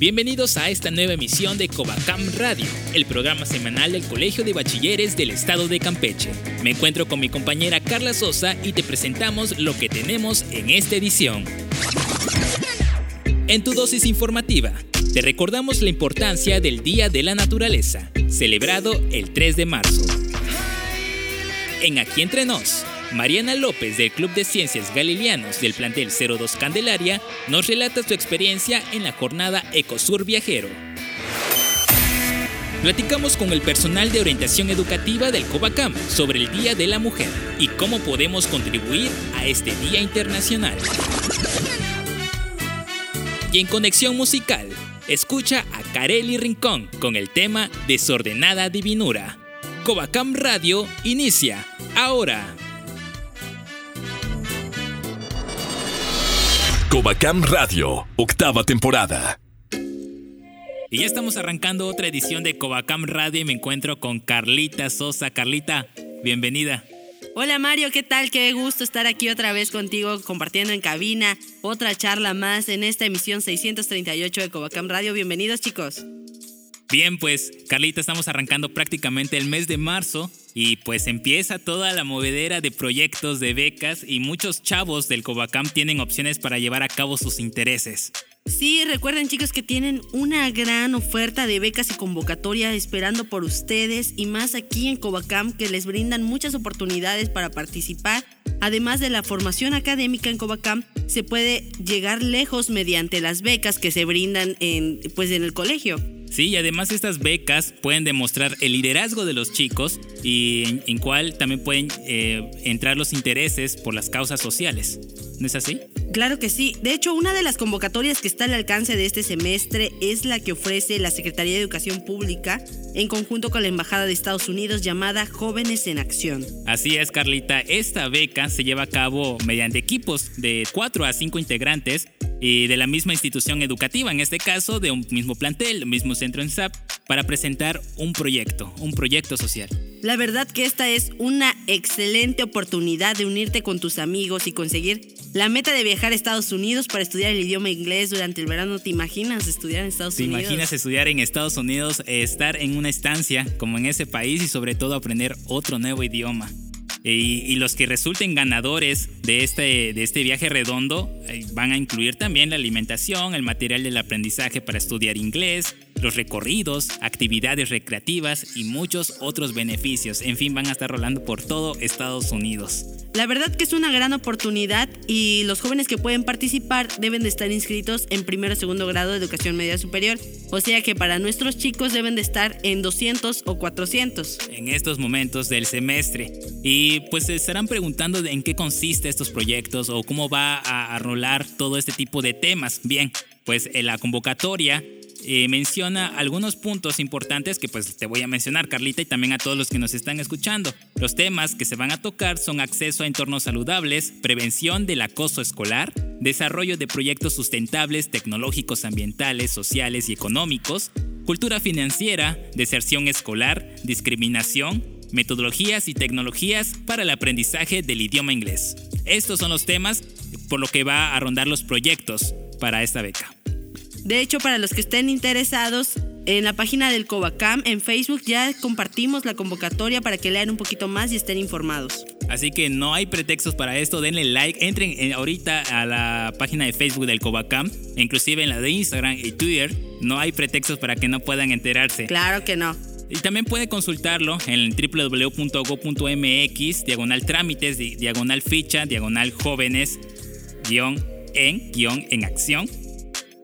Bienvenidos a esta nueva emisión de Covacam Radio, el programa semanal del Colegio de Bachilleres del Estado de Campeche. Me encuentro con mi compañera Carla Sosa y te presentamos lo que tenemos en esta edición. En tu dosis informativa, te recordamos la importancia del Día de la Naturaleza, celebrado el 3 de marzo. En Aquí Entre Nos, Mariana López del Club de Ciencias Galileanos del plantel 02 Candelaria nos relata su experiencia en la jornada Ecosur Viajero. Platicamos con el personal de orientación educativa del COBACAM sobre el Día de la Mujer y cómo podemos contribuir a este Día Internacional. Y en Conexión Musical, escucha a Carely Rincón con el tema Desordenada Divinura. Covacam Radio inicia ahora. Covacam Radio, octava temporada. Y ya estamos arrancando otra edición de Covacam Radio y me encuentro con Carlita Sosa. Carlita, bienvenida. Hola Mario, ¿qué tal? Qué gusto estar aquí otra vez contigo compartiendo en cabina otra charla más en esta emisión 638 de Covacam Radio. Bienvenidos chicos. Bien, pues Carlita, estamos arrancando prácticamente el mes de marzo y pues empieza toda la movedera de proyectos, de becas y muchos chavos del Covacam tienen opciones para llevar a cabo sus intereses. Sí, recuerden chicos que tienen una gran oferta de becas y convocatoria esperando por ustedes y más aquí en Covacam que les brindan muchas oportunidades para participar. Además de la formación académica en Covacam, se puede llegar lejos mediante las becas que se brindan pues, en el colegio. Sí, y además estas becas pueden demostrar el liderazgo de los chicos y en, cual también pueden eh, entrar los intereses por las causas sociales. ¿No es así? Claro que sí. De hecho, una de las convocatorias que está al alcance de este semestre es la que ofrece la Secretaría de Educación Pública en conjunto con la Embajada de Estados Unidos llamada Jóvenes en Acción. Así es, Carlita. Esta beca se lleva a cabo mediante equipos de 4 a 5 integrantes y de la misma institución educativa, en este caso de un mismo plantel, mismo centro en SAP, para presentar un proyecto, un proyecto social. La verdad que esta es una excelente oportunidad de unirte con tus amigos y conseguir la meta de viajar a Estados Unidos para estudiar el idioma inglés durante el verano. ¿Te imaginas estudiar en Estados Unidos? ¿Te imaginas estudiar en Estados Unidos, estar en una estancia como en ese país y sobre todo aprender otro nuevo idioma? Y, los que resulten ganadores de este, de este viaje redondo eh, van a incluir también la alimentación, el material del aprendizaje para estudiar inglés, los recorridos, actividades recreativas y muchos otros beneficios. En fin, van a estar rolando por todo Estados Unidos. La verdad que es una gran oportunidad y los jóvenes que pueden participar deben de estar inscritos en primero o segundo grado de educación media superior. O sea que para nuestros chicos deben de estar en 200 o 400. En estos momentos del semestre. Y pues se estarán preguntando en qué consiste estos proyectos o cómo va a, a rolar todo este tipo de temas. Bien, pues en la convocatoria eh, menciona algunos puntos importantes que pues te voy a mencionar, Carlita, y también a todos los que nos están escuchando. Los temas que se van a tocar son acceso a entornos saludables, prevención del acoso escolar, desarrollo de proyectos sustentables, tecnológicos, ambientales, sociales y económicos, cultura financiera, deserción escolar, discriminación, metodologías y tecnologías para el aprendizaje del idioma inglés. Estos son los temas por lo que va a rondar los proyectos para esta beca. De hecho, para los que estén interesados, en la página del Covacam en Facebook ya compartimos la convocatoria para que lean un poquito más y estén informados. Así que no hay pretextos para esto, denle like, entren ahorita a la página de Facebook del Covacam, inclusive en la de Instagram y Twitter, no hay pretextos para que no puedan enterarse. Claro que no. Y también puede consultarlo en www.go.mx, diagonal trámites, diagonal ficha, diagonal jóvenes, guion en, guion en acción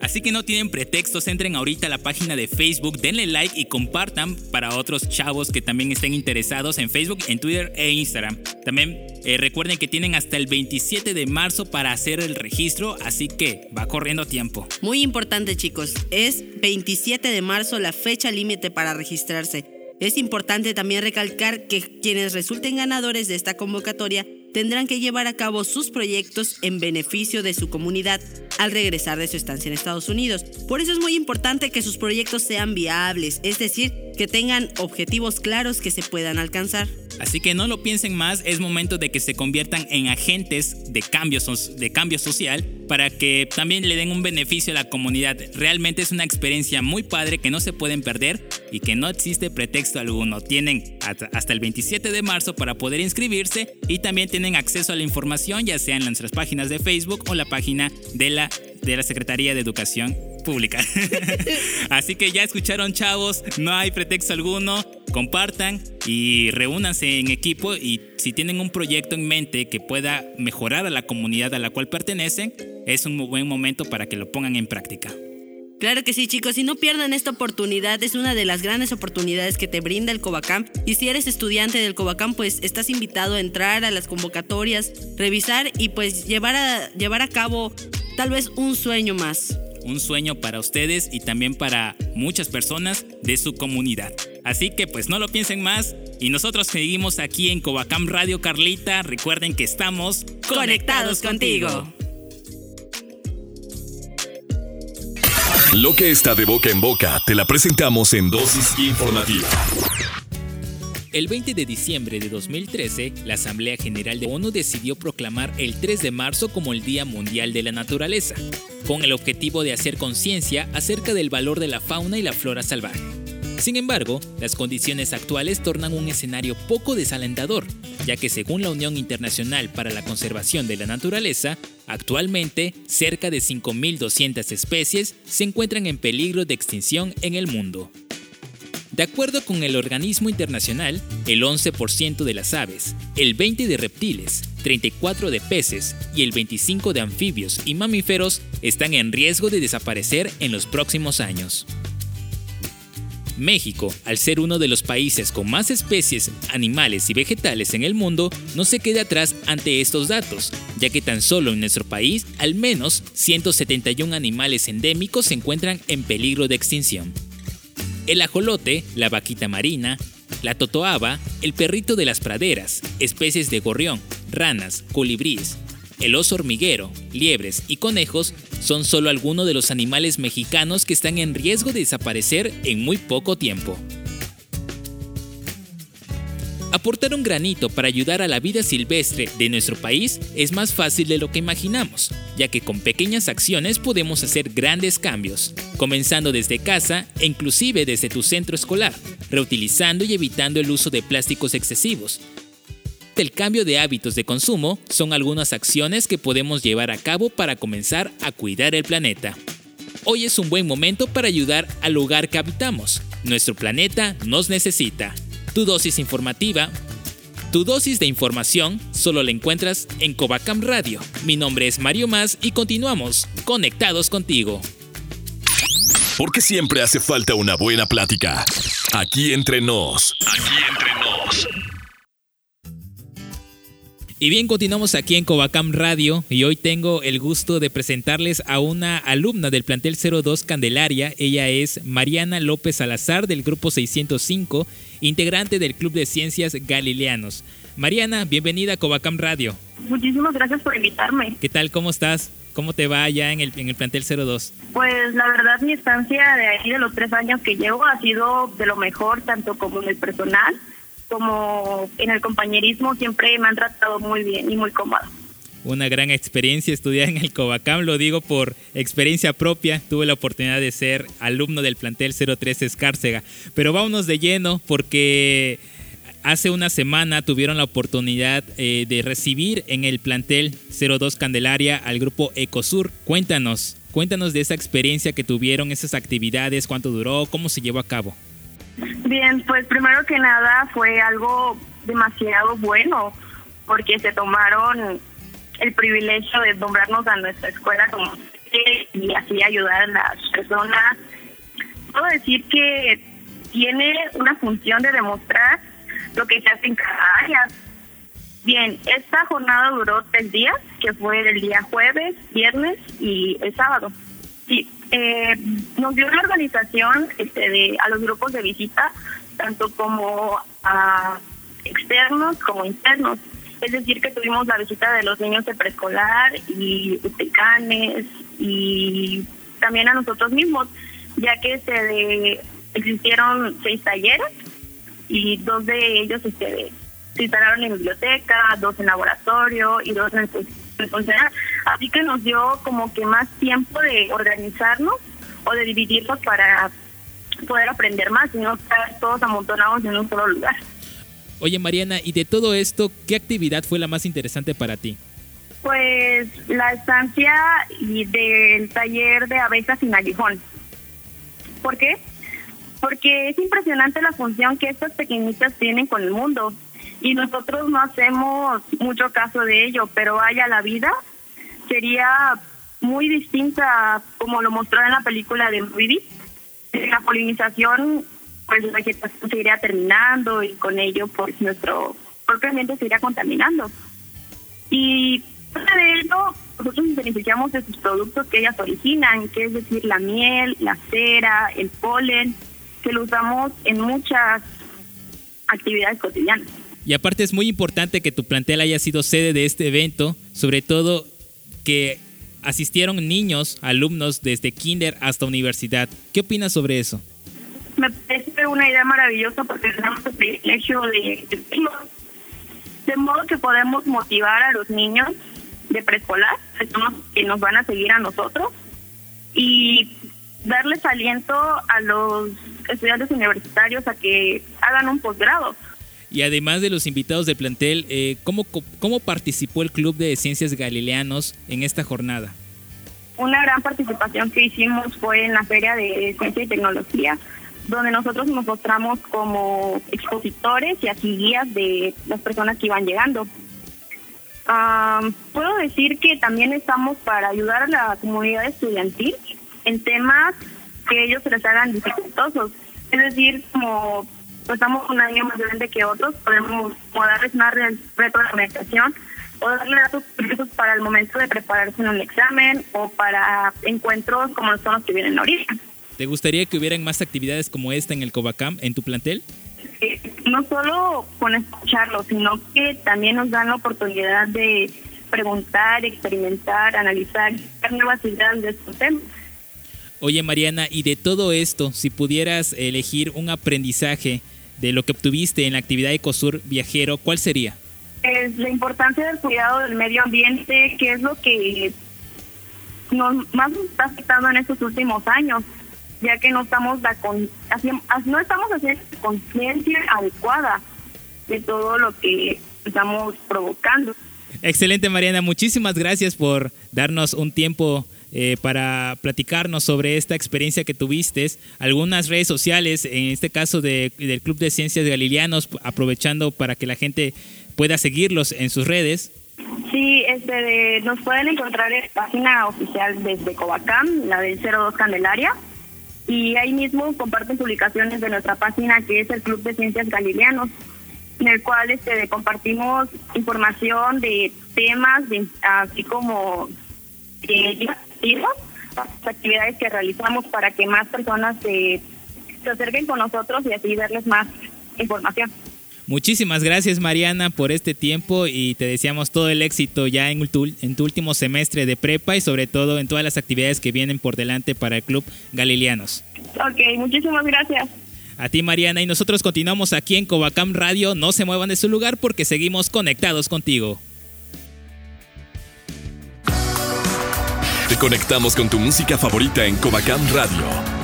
Así que no tienen pretextos, entren ahorita a la página de Facebook, denle like y compartan para otros chavos que también estén interesados en Facebook, en Twitter e Instagram. También eh, recuerden que tienen hasta el 27 de marzo para hacer el registro, así que va corriendo tiempo. Muy importante chicos, es 27 de marzo la fecha límite para registrarse. Es importante también recalcar que quienes resulten ganadores de esta convocatoria tendrán que llevar a cabo sus proyectos en beneficio de su comunidad al regresar de su estancia en Estados Unidos. Por eso es muy importante que sus proyectos sean viables, es decir, que tengan objetivos claros que se puedan alcanzar. Así que no lo piensen más, es momento de que se conviertan en agentes de cambio, de cambio social para que también le den un beneficio a la comunidad. Realmente es una experiencia muy padre que no se pueden perder y que no existe pretexto alguno. Tienen hasta el 27 de marzo para poder inscribirse y también tienen acceso a la información ya sea en nuestras páginas de Facebook o la página de la, de la Secretaría de Educación Pública. Así que ya escucharon chavos, no hay pretexto alguno compartan y reúnanse en equipo y si tienen un proyecto en mente que pueda mejorar a la comunidad a la cual pertenecen, es un buen momento para que lo pongan en práctica. Claro que sí, chicos, y no pierdan esta oportunidad, es una de las grandes oportunidades que te brinda el Covacam. Y si eres estudiante del Covacam, pues estás invitado a entrar a las convocatorias, revisar y pues llevar a, llevar a cabo tal vez un sueño más un sueño para ustedes y también para muchas personas de su comunidad. Así que pues no lo piensen más y nosotros seguimos aquí en Covacam Radio Carlita. Recuerden que estamos conectados, contigo. Lo que está de boca en boca te la presentamos en dosis informativa. El 20 de diciembre de 2013, la Asamblea General de ONU decidió proclamar el 3 de marzo como el Día Mundial de la Naturaleza, con el objetivo de hacer conciencia acerca del valor de la fauna y la flora salvaje. Sin embargo, las condiciones actuales tornan un escenario poco desalentador, ya que según la Unión Internacional para la Conservación de la Naturaleza, actualmente cerca de 5.200 especies se encuentran en peligro de extinción en el mundo. De acuerdo con el organismo internacional, el 11% de las aves, el 20% de reptiles, 34% de peces y el 25% de anfibios y mamíferos están en riesgo de desaparecer en los próximos años. México, al ser uno de los países con más especies animales y vegetales en el mundo, no se queda atrás ante estos datos, ya que tan solo en nuestro país al menos 171 animales endémicos se encuentran en peligro de extinción. El ajolote, la vaquita marina, la totoaba, el perrito de las praderas, especies de gorrión, ranas, colibríes, el oso hormiguero, liebres y conejos son solo algunos de los animales mexicanos que están en riesgo de desaparecer en muy poco tiempo. Aportar un granito para ayudar a la vida silvestre de nuestro país es más fácil de lo que imaginamos, ya que con pequeñas acciones podemos hacer grandes cambios, comenzando desde casa e inclusive desde tu centro escolar, reutilizando y evitando el uso de plásticos excesivos. El cambio de hábitos de consumo son algunas acciones que podemos llevar a cabo para comenzar a cuidar el planeta. Hoy es un buen momento para ayudar al lugar que habitamos. Nuestro planeta nos necesita. Tu dosis informativa. Tu dosis de información solo la encuentras en Covacam Radio. Mi nombre es Mario Más y continuamos conectados contigo. Porque siempre hace falta una buena plática. Aquí entre nos. Aquí entre nos. Y bien, continuamos aquí en Covacam Radio y hoy tengo el gusto de presentarles a una alumna del plantel 02 Candelaria. Ella es Mariana López Salazar del grupo 605, integrante del Club de Ciencias Galileanos. Mariana, bienvenida a Covacam Radio. Muchísimas gracias por invitarme. ¿Qué tal? ¿Cómo estás? ¿Cómo te va allá en el, en el plantel 02? Pues la verdad mi estancia de ahí de los tres años que llevo ha sido de lo mejor, tanto como en el personal como en el compañerismo siempre me han tratado muy bien y muy cómoda. Una gran experiencia estudiar en el Covacam, lo digo por experiencia propia. Tuve la oportunidad de ser alumno del plantel 03 Escárcega. Pero vámonos de lleno porque hace una semana tuvieron la oportunidad eh, de recibir en el plantel 02 Candelaria al grupo Ecosur. Cuéntanos, cuéntanos de esa experiencia que tuvieron, esas actividades, cuánto duró, cómo se llevó a cabo. Bien, pues primero que nada fue algo demasiado bueno porque se tomaron el privilegio de nombrarnos a nuestra escuela como y así ayudar a las personas. Puedo decir que tiene una función de demostrar lo que se hace en cada área. Bien, esta jornada duró tres días, que fue el día jueves, viernes y el sábado. Sí, eh, nos dio una organización este, de, a los grupos de visita, tanto como a externos como internos. Es decir, que tuvimos la visita de los niños de preescolar y utecanes y también a nosotros mismos, ya que se existieron seis talleres y dos de ellos este, se instalaron en biblioteca, dos en laboratorio y dos en el funcional. Así que nos dio como que más tiempo de organizarnos o de dividirnos para poder aprender más y no estar todos amontonados en un solo lugar. Oye Mariana, y de todo esto, ¿qué actividad fue la más interesante para ti? Pues la estancia y del taller de abejas sin aguijón. ¿Por qué? Porque es impresionante la función que estas pequeñitas tienen con el mundo y nosotros no hacemos mucho caso de ello, pero vaya la vida sería muy distinta como lo mostró en la película de Vivi. La polinización, pues la vegetación se terminando y con ello pues nuestro propio ambiente se iría contaminando. Y de eso, nosotros nos beneficiamos de sus productos que ellas originan, que es decir, la miel, la cera, el polen, que lo usamos en muchas actividades cotidianas. Y aparte es muy importante que tu plantel haya sido sede de este evento, sobre todo que asistieron niños, alumnos desde kinder hasta universidad. ¿Qué opinas sobre eso? Me parece una idea maravillosa porque tenemos el privilegio de, de modo que podemos motivar a los niños de preescolar, que nos van a seguir a nosotros, y darles aliento a los estudiantes universitarios a que hagan un posgrado. Y además de los invitados del plantel, eh, ¿cómo, ¿cómo participó el Club de Ciencias Galileanos en esta jornada? Una gran participación que hicimos fue en la Feria de Ciencia y Tecnología, donde nosotros nos mostramos como expositores y así guías de las personas que iban llegando. puedo decir que también estamos para ayudar a la comunidad estudiantil en temas que ellos les hagan dificultosos. Es decir, como pues, estamos un año más grande que otros, podemos darles una retroalimentación o darle datos para el momento de prepararse en un examen o para encuentros como son los que vienen ahorita. ¿Te gustaría que hubieran más actividades como esta en el Covacam, en tu plantel? no solo con escucharlo, sino que también nos dan la oportunidad de preguntar, experimentar, analizar, nuevas ideas de estos temas. Oye Mariana, y de todo esto, si pudieras elegir un aprendizaje de lo que obtuviste en la actividad Ecosur Viajero, ¿cuál sería? Es la importancia del cuidado del medio ambiente, que es lo que nos más nos está afectando en estos últimos años, ya que no estamos la con, no estamos haciendo conciencia adecuada de todo lo que estamos provocando. Excelente Mariana, muchísimas gracias por darnos un tiempo eh, para platicarnos sobre esta experiencia que tuviste. Algunas redes sociales, en este caso del Club de Ciencias Galileanos, aprovechando para que la gente pueda seguirlos en sus redes. Sí, este, nos pueden encontrar en la página oficial desde Covacam, la del 02 Candelaria, y ahí mismo comparten publicaciones de nuestra página que es el Club de Ciencias Galileanos, en el cual este, compartimos información de temas, así como de las actividades que realizamos para que más personas se, se acerquen con nosotros y así darles más información. Muchísimas gracias Mariana por este tiempo y te deseamos todo el éxito ya en tu, en tu último semestre de prepa y sobre todo en todas las actividades que vienen por delante para el Club Galileanos. Ok, muchísimas gracias. A ti Mariana y nosotros continuamos aquí en Covacam Radio, no se muevan de su lugar porque seguimos conectados contigo. Conectamos con tu música favorita en Covacam Radio.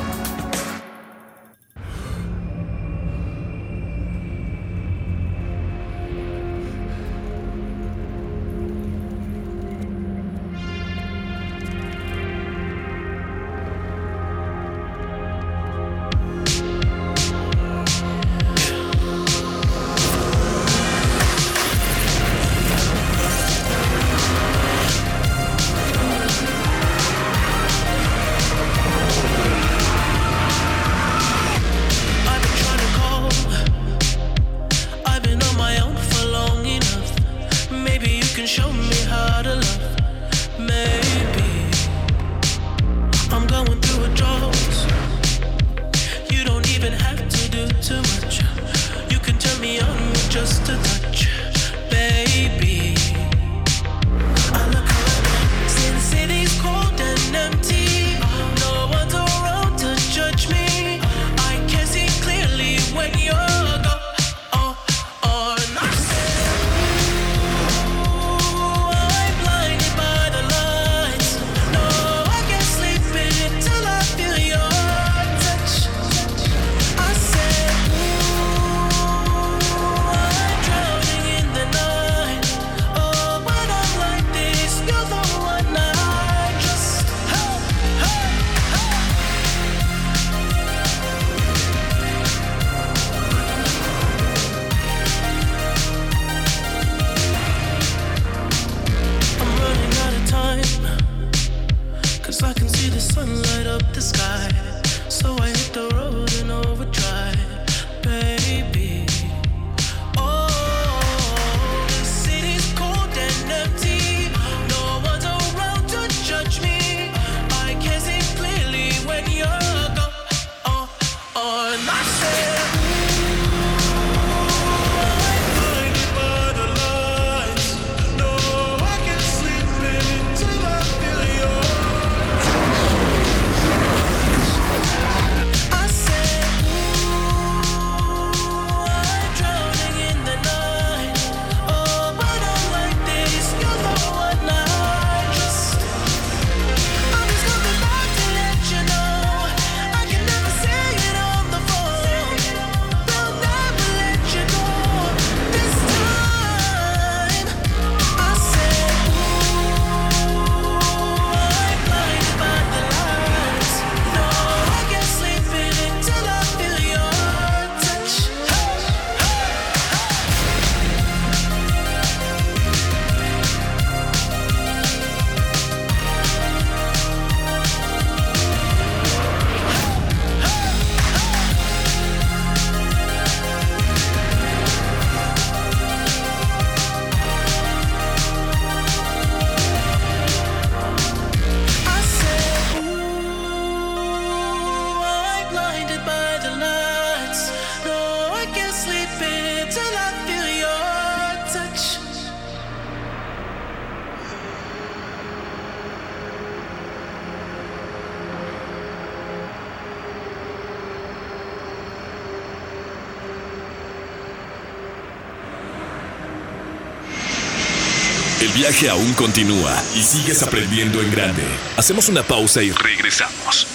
Viaje aún continúa y sigues aprendiendo en grande. Hacemos una pausa y regresamos.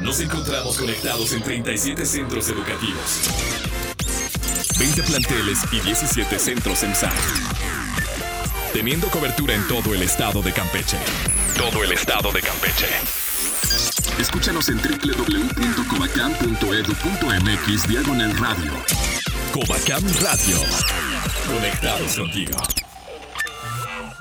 Nos encontramos conectados en 37 centros educativos, 20 planteles y 17 centros en SAR. Teniendo cobertura en todo el estado de Campeche. Todo el estado de Campeche. Escúchanos en www.covacam.edu.mx diagonal radio. Covacam Radio. Conectados contigo.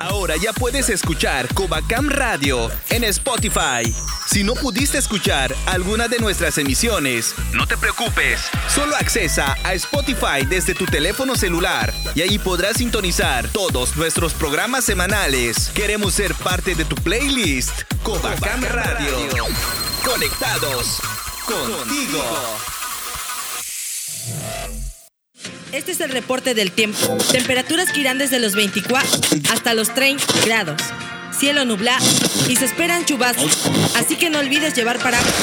Ahora ya puedes escuchar Covacam Radio en Spotify. Si no pudiste escuchar alguna de nuestras emisiones, no te preocupes. Solo accesa a Spotify desde tu teléfono celular y ahí podrás sintonizar todos nuestros programas semanales. Queremos ser parte de tu playlist. Covacam Radio. Conectados contigo. Este es el reporte del tiempo. Temperaturas que irán desde los 24 hasta los 30 grados. Cielo nublado y se esperan chubascos. Así que no olvides llevar paraguas.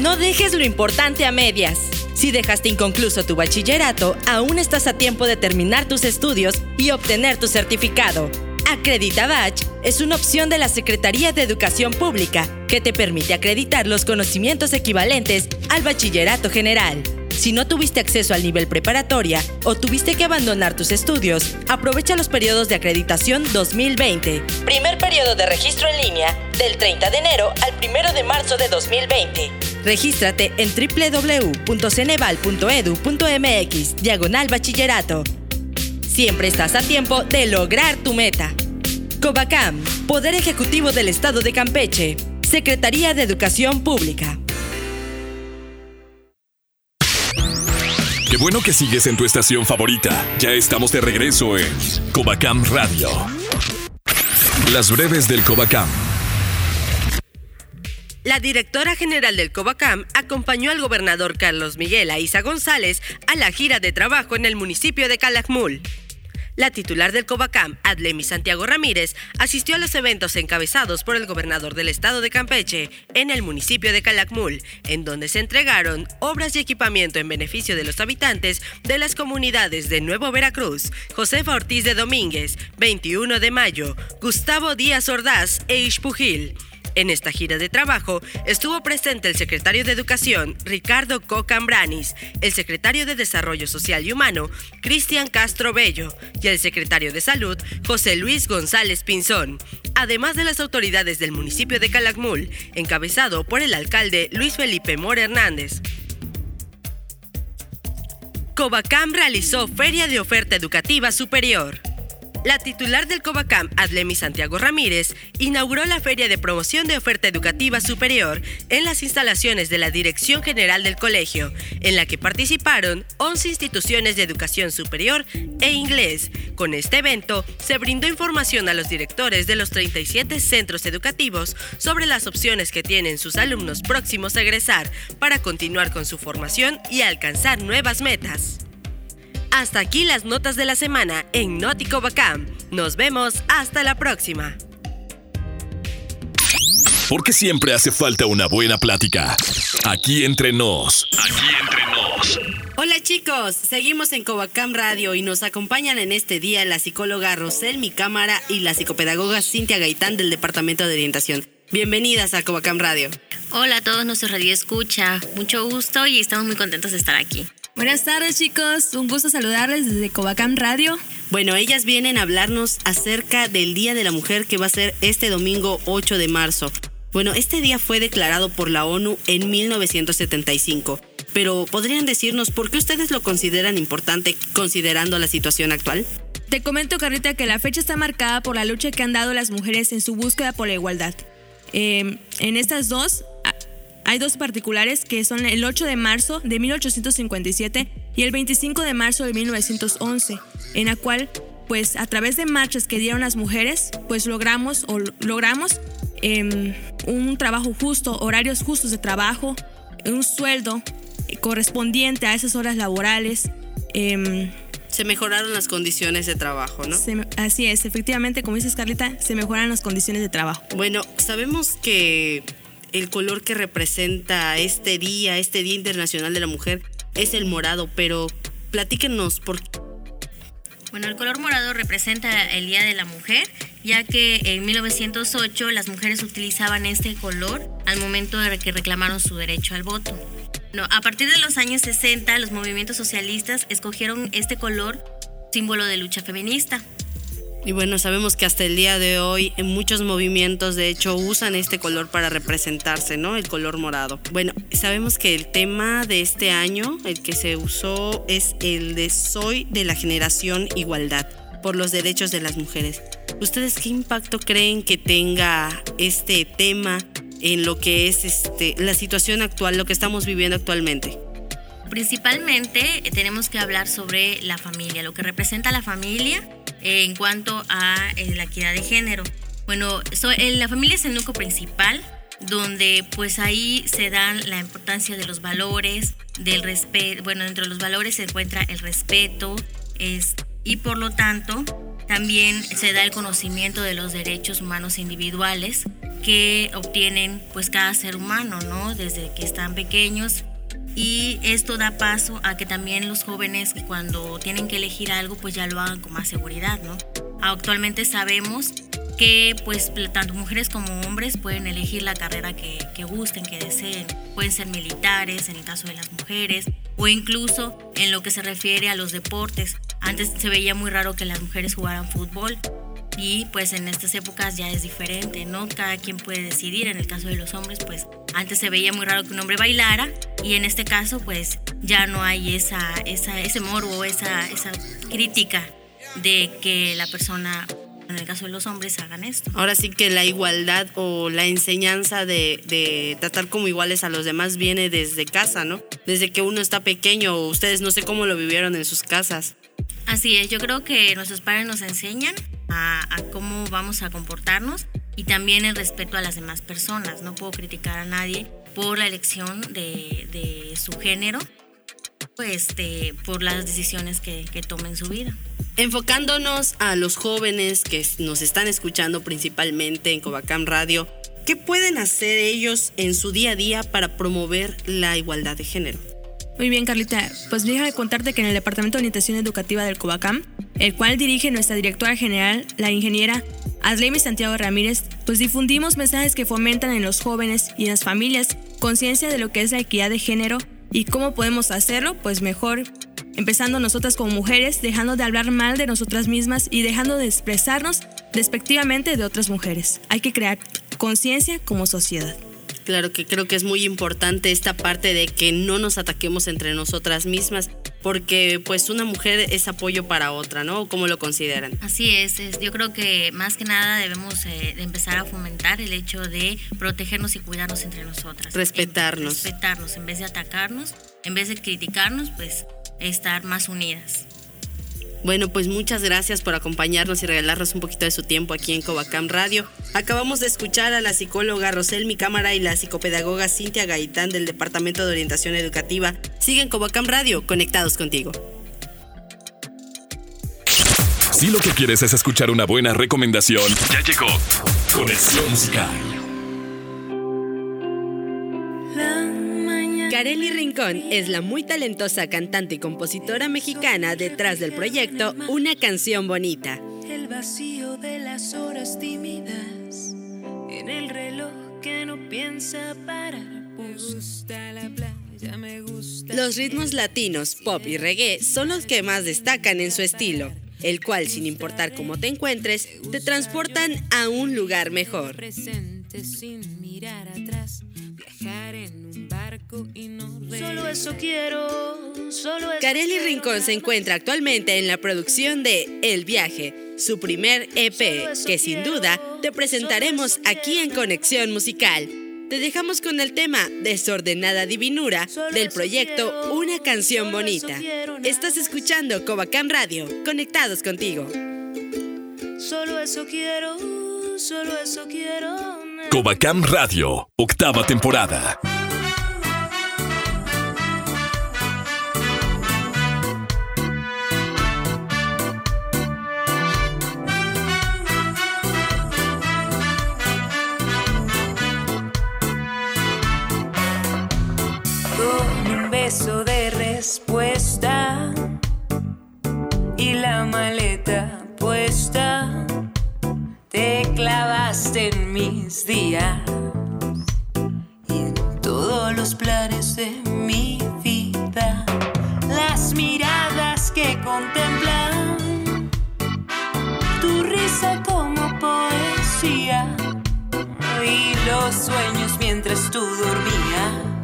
No dejes lo importante a medias. Si dejaste inconcluso tu bachillerato, aún estás a tiempo de terminar tus estudios y obtener tu certificado. Acredita Bach es una opción de la Secretaría de Educación Pública que te permite acreditar los conocimientos equivalentes al bachillerato general. Si no tuviste acceso al nivel preparatoria o tuviste que abandonar tus estudios, aprovecha los periodos de acreditación 2020. Primer periodo de registro en línea del 30 de enero al 1 de marzo de 2020. Regístrate en www.ceneval.edu.mx, diagonal bachillerato. Siempre estás a tiempo de lograr tu meta. Covacam, Poder Ejecutivo del Estado de Campeche, Secretaría de Educación Pública. Qué bueno que sigues en tu estación favorita. Ya estamos de regreso en Covacam Radio. Las breves del Covacam. La directora general del Covacam acompañó al gobernador Carlos Miguel Aiza González a la gira de trabajo en el municipio de Calakmul. La titular del Covacam, Adlemi Santiago Ramírez, asistió a los eventos encabezados por el gobernador del estado de Campeche en el municipio de Calakmul, en donde se entregaron obras y equipamiento en beneficio de los habitantes de las comunidades de Nuevo Veracruz, Josefa Ortiz de Domínguez, 21 de Mayo, Gustavo Díaz Ordaz e Ixpujil. En esta gira de trabajo estuvo presente el secretario de Educación, Ricardo Cocambranis, el secretario de Desarrollo Social y Humano, Cristian Castro Bello, y el secretario de Salud, José Luis González Pinzón, además de las autoridades del municipio de Calakmul, encabezado por el alcalde Luis Felipe Mora Hernández. Covacam realizó Feria de Oferta Educativa Superior. La titular del Covacam, Adlemi Santiago Ramírez, inauguró la Feria de Promoción de Oferta Educativa Superior en las instalaciones de la Dirección General del Colegio, en la que participaron 11 instituciones de educación superior e inglés. Con este evento se brindó información a los directores de los 37 centros educativos sobre las opciones que tienen sus alumnos próximos a egresar para continuar con su formación y alcanzar nuevas metas. Hasta aquí las notas de la semana en Nótico Bacam. Nos vemos hasta la próxima. Porque siempre hace falta una buena plática. Aquí entre nos. Aquí entre nos. Hola chicos, seguimos en Covacam Radio y nos acompañan en este día la psicóloga Rosel Mi Cámara y la psicopedagoga Cintia Gaitán del Departamento de Orientación. Bienvenidas a Covacam Radio. Hola a todos nuestros radio escucha, mucho gusto y estamos muy contentos de estar aquí. Buenas tardes chicos, un gusto saludarles desde Covacam Radio. Bueno, ellas vienen a hablarnos acerca del Día de la Mujer que va a ser este domingo 8 de marzo. Bueno, este día fue declarado por la ONU en 1975, pero ¿podrían decirnos por qué ustedes lo consideran importante considerando la situación actual? Te comento, Carrita, que la fecha está marcada por la lucha que han dado las mujeres en su búsqueda por la igualdad. Eh, en estas dos hay dos particulares que son el 8 de marzo de 1857 y el 25 de marzo de 1911, en la cual, pues a través de marchas que dieron las mujeres, pues logramos o logramos em, un trabajo justo, horarios justos de trabajo, un sueldo correspondiente a esas horas laborales. Em, se mejoraron las condiciones de trabajo, ¿no? así es, efectivamente, como dices Carlita, se mejoran las condiciones de trabajo. Bueno, sabemos que el color que representa este día, este Día Internacional de la Mujer, es el morado, pero platíquenos por Bueno, el color morado representa el Día de la Mujer, ya que en 1908 las mujeres utilizaban este color al momento de que reclamaron su derecho al voto. No, a partir de los años 60, los movimientos socialistas escogieron este color símbolo de lucha feminista. Y bueno, sabemos que hasta el día de hoy en muchos movimientos de hecho usan este color para representarse, ¿no? El color morado. Bueno, sabemos que el tema de este año, el que se usó es el de Soy de la generación igualdad por los derechos de las mujeres. ¿Ustedes qué impacto creen que tenga este tema en lo que es este, la situación actual, lo que estamos viviendo actualmente? Principalmente eh, tenemos que hablar sobre la familia, lo que representa la familia en cuanto a eh, la equidad de género. Bueno, la familia es el núcleo principal donde pues ahí se dan la importancia de los valores, del respeto, bueno, entre los valores se encuentra el respeto es, y por lo tanto también se da el conocimiento de los derechos humanos individuales que obtienen pues cada ser humano, ¿no? Desde que están pequeños y esto da paso a que también los jóvenes cuando tienen que elegir algo pues ya lo hagan con más seguridad, ¿no? Actualmente sabemos que pues tanto mujeres como hombres pueden elegir la carrera que, que, gusten, que deseen. Pueden ser militares en el caso de las mujeres o incluso en lo que se refiere a los deportes. Antes se veía muy raro que las mujeres jugaran fútbol y pues en estas épocas ya es diferente, ¿no? Cada quien puede decidir. En el caso de los hombres pues antes se veía muy raro que un hombre bailara y en este caso pues ya no hay esa, esa, ese morbo, esa, esa crítica de que la persona en el caso de los hombres hagan esto. Ahora sí que la igualdad o la enseñanza de, de, tratar como iguales a los demás viene desde casa, ¿no? Desde que uno está pequeño, ustedes no sé cómo lo vivieron en sus casas. Así es, yo creo que nuestros padres nos enseñan a, cómo vamos a comportarnos y también el respeto a las demás personas. No puedo criticar a nadie por la elección de, de su género, pues por las decisiones que, que tomen en su vida. Enfocándonos a los jóvenes que nos están escuchando principalmente en Covacam Radio, ¿qué pueden hacer ellos en su día a día para promover la igualdad de género? Muy bien, Carlita. Pues déjame contarte que en el Departamento de Orientación Educativa del Covacam, el cual dirige nuestra directora general, la ingeniera Adlemi Santiago Ramírez, pues difundimos mensajes que fomentan en los jóvenes y en las familias conciencia de lo que es la equidad de género y cómo podemos hacerlo, pues mejor empezando nosotras como mujeres, dejando de hablar mal de nosotras mismas y dejando de expresarnos despectivamente de otras mujeres. Hay que crear conciencia como sociedad. Claro que creo que es muy importante esta parte de que no nos ataquemos entre nosotras mismas, porque pues una mujer es apoyo para otra, ¿no? ¿Cómo lo consideran? Así es, yo creo que más que nada debemos eh, empezar a fomentar el hecho de protegernos y cuidarnos entre nosotras. Respetarnos. respetarnos, en vez de atacarnos, en vez de criticarnos, pues estar más unidas. Bueno, pues muchas gracias por acompañarnos y regalarnos un poquito de su tiempo aquí en Covacam Radio. Acabamos de escuchar a la psicóloga Rosel Mi Cámara y la psicopedagoga Cintia Gaitán del Departamento de Orientación Educativa. Siguen Covacam Radio, conectados contigo. Si lo que quieres es escuchar una buena recomendación, ya llegó Conexión Musical. Kareli Rincón es la muy talentosa cantante y compositora mexicana detrás del proyecto Una canción bonita. El vacío de las horas tímidas en el reloj que no piensa parar. la playa, me gusta. Los ritmos latinos, pop y reggae son los que más destacan en su estilo, el cual sin importar cómo te encuentres, te transportan a un lugar mejor. Viajar en Solo eso quiero, solo Carelli Rincón se encuentra actualmente en la producción de El Viaje, su primer EP, que sin duda te presentaremos aquí en Conexión Musical. Te dejamos con el tema Desordenada Divinura del proyecto Una Canción Bonita. Estás escuchando Covacam Radio, conectados contigo. Solo eso quiero, solo eso quiero. Covacam Radio, octava temporada. Sueños mientras tú dormías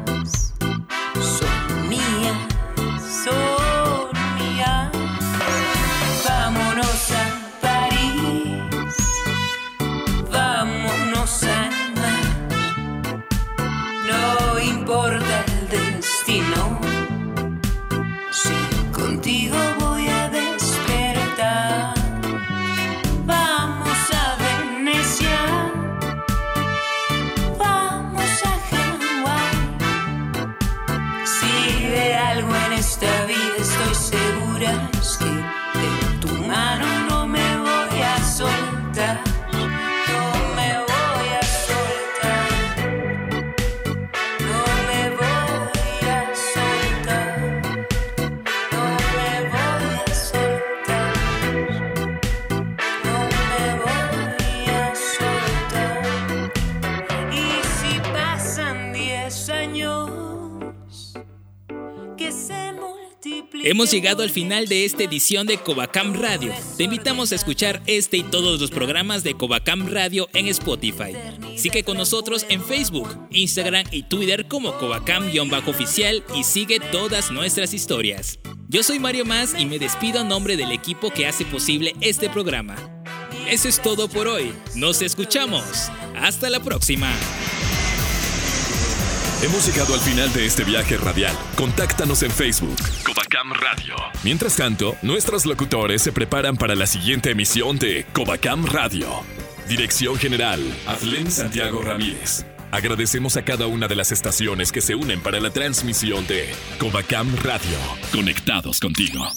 Hemos llegado al final de esta edición de Covacam Radio. Te invitamos a escuchar este y todos los programas de Covacam Radio en Spotify. Sigue con nosotros en Facebook, Instagram y Twitter como Covacam-oficial y sigue todas nuestras historias. Yo soy Mario Más y me despido a nombre del equipo que hace posible este programa. Eso es todo por hoy. Nos escuchamos. Hasta la próxima. Hemos llegado al final de este viaje radial. Contáctanos en Facebook, Covacam Radio. Mientras tanto, nuestros locutores se preparan para la siguiente emisión de Covacam Radio. Dirección General, Adlen Santiago Ramírez. Agradecemos a cada una de las estaciones que se unen para la transmisión de Covacam Radio. Conectados contigo.